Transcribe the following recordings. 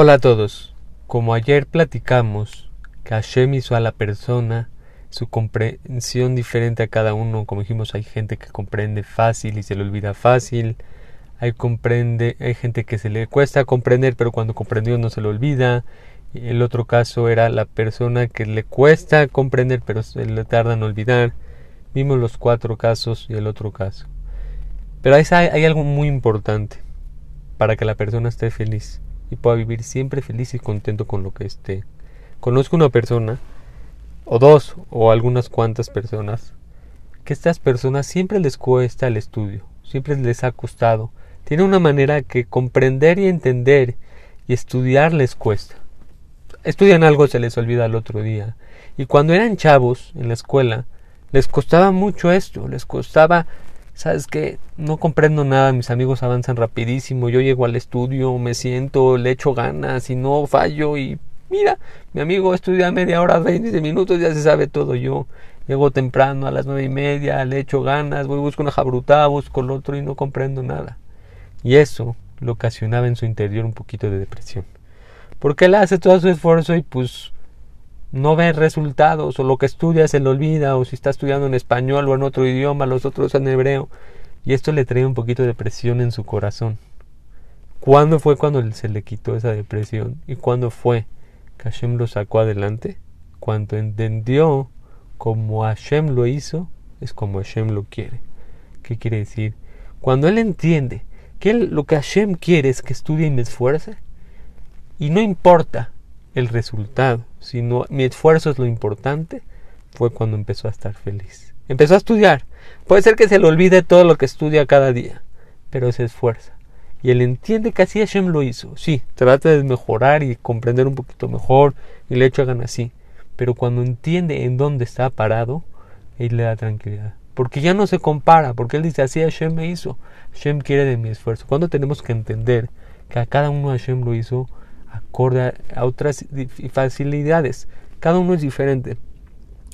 Hola a todos. Como ayer platicamos que Hashem hizo a la persona su comprensión diferente a cada uno, como dijimos, hay gente que comprende fácil y se le olvida fácil, hay comprende, hay gente que se le cuesta comprender, pero cuando comprendió no se le olvida. El otro caso era la persona que le cuesta comprender, pero se le tarda en olvidar. Vimos los cuatro casos y el otro caso. Pero hay, hay algo muy importante para que la persona esté feliz y pueda vivir siempre feliz y contento con lo que esté. Conozco una persona, o dos, o algunas cuantas personas, que estas personas siempre les cuesta el estudio, siempre les ha costado. Tiene una manera que comprender y entender y estudiar les cuesta. Estudian algo, se les olvida el otro día. Y cuando eran chavos en la escuela, les costaba mucho esto, les costaba sabes que no comprendo nada, mis amigos avanzan rapidísimo, yo llego al estudio, me siento, le echo ganas y no fallo y mira, mi amigo estudia media hora, 20 minutos, ya se sabe todo yo. Llego temprano a las nueve y media, le echo ganas, voy busco una jabrutada, busco el otro y no comprendo nada. Y eso lo ocasionaba en su interior un poquito de depresión. Porque él hace todo su esfuerzo y pues no ve resultados, o lo que estudia se le olvida, o si está estudiando en español o en otro idioma, los otros en hebreo, y esto le trae un poquito de depresión en su corazón. ¿Cuándo fue cuando se le quitó esa depresión? ¿Y cuándo fue que Hashem lo sacó adelante? Cuando entendió como Hashem lo hizo, es como Hashem lo quiere. ¿Qué quiere decir? Cuando él entiende que lo que Hashem quiere es que estudie y me esfuerce, y no importa el resultado, sino mi esfuerzo es lo importante, fue cuando empezó a estar feliz. Empezó a estudiar. Puede ser que se le olvide todo lo que estudia cada día, pero se esfuerza. Y él entiende que así Hashem lo hizo. Sí, trata de mejorar y comprender un poquito mejor y le echa ganas así. Pero cuando entiende en dónde está parado, él le da tranquilidad. Porque ya no se compara, porque él dice así Hashem me hizo. Hashem quiere de mi esfuerzo. Cuando tenemos que entender que a cada uno Hashem lo hizo acorde a otras facilidades. Cada uno es diferente.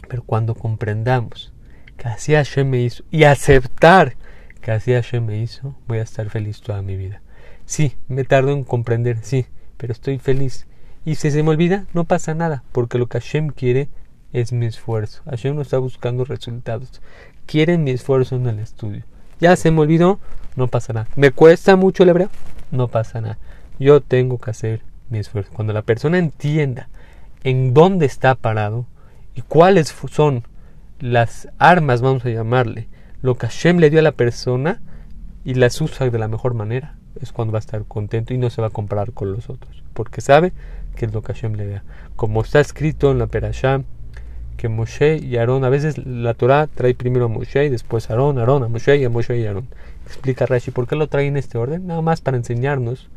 Pero cuando comprendamos que así Hashem me hizo y aceptar que así Hashem me hizo, voy a estar feliz toda mi vida. Sí, me tardo en comprender, sí, pero estoy feliz. Y si se me olvida, no pasa nada, porque lo que Hashem quiere es mi esfuerzo. Hashem no está buscando resultados. Quiere mi esfuerzo en el estudio. Ya se me olvidó, no pasa nada. ¿Me cuesta mucho el hebreo? No pasa nada. Yo tengo que hacer Cuando la persona entienda en dónde está parado y cuáles son las armas, vamos a llamarle, lo que Hashem le dio a la persona y las usa de la mejor manera, es cuando va a estar contento y no se va a comparar con los otros, porque sabe que es lo que Hashem le da. Como está escrito en la Perashá, que Moshe y Aarón, a veces la Torah trae primero a Moshe y después a Aarón, Aarón, a Moshe y a Moshe y Aarón. Explica Rashi, ¿por qué lo trae en este orden? Nada más para enseñarnos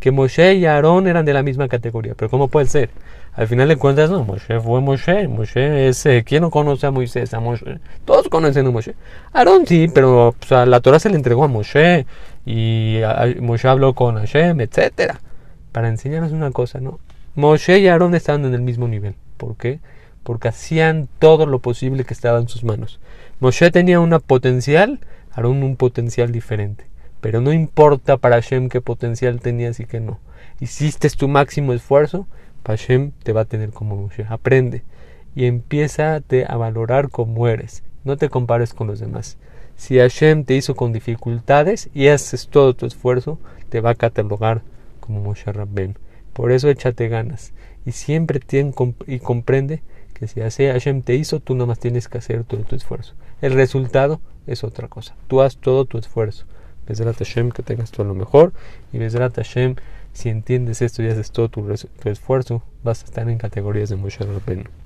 que Moshe y Aarón eran de la misma categoría. Pero ¿cómo puede ser? Al final de cuentas, no, Moshe fue Moshe. Moshe es... Eh, ¿Quién no conoce a Moisés? A. Todos conocen a Moshe. Aarón sí, pero pues, la Torah se le entregó a Moshe. Y Moshe habló con Hashem, etcétera Para enseñarnos una cosa, ¿no? Moshe y Aarón estaban en el mismo nivel. ¿Por qué? Porque hacían todo lo posible que estaba en sus manos. Moshe tenía una potencial, Aarón un potencial diferente. Pero no importa para Hashem qué potencial tenías y qué no. Hiciste tu máximo esfuerzo, Hashem te va a tener como Moshe. Aprende y empieza a valorar como eres. No te compares con los demás. Si Hashem te hizo con dificultades y haces todo tu esfuerzo, te va a catalogar como Moshe Rabben. Por eso échate ganas y siempre ten y comprende que si así Hashem te hizo, tú nada más tienes que hacer todo tu esfuerzo. El resultado es otra cosa. Tú haz todo tu esfuerzo. Bezrat Hashem, que tengas todo lo mejor. Y Bezrat Hashem, si entiendes esto y haces todo tu, tu esfuerzo, vas a estar en categorías de Moshe Rabbeinu.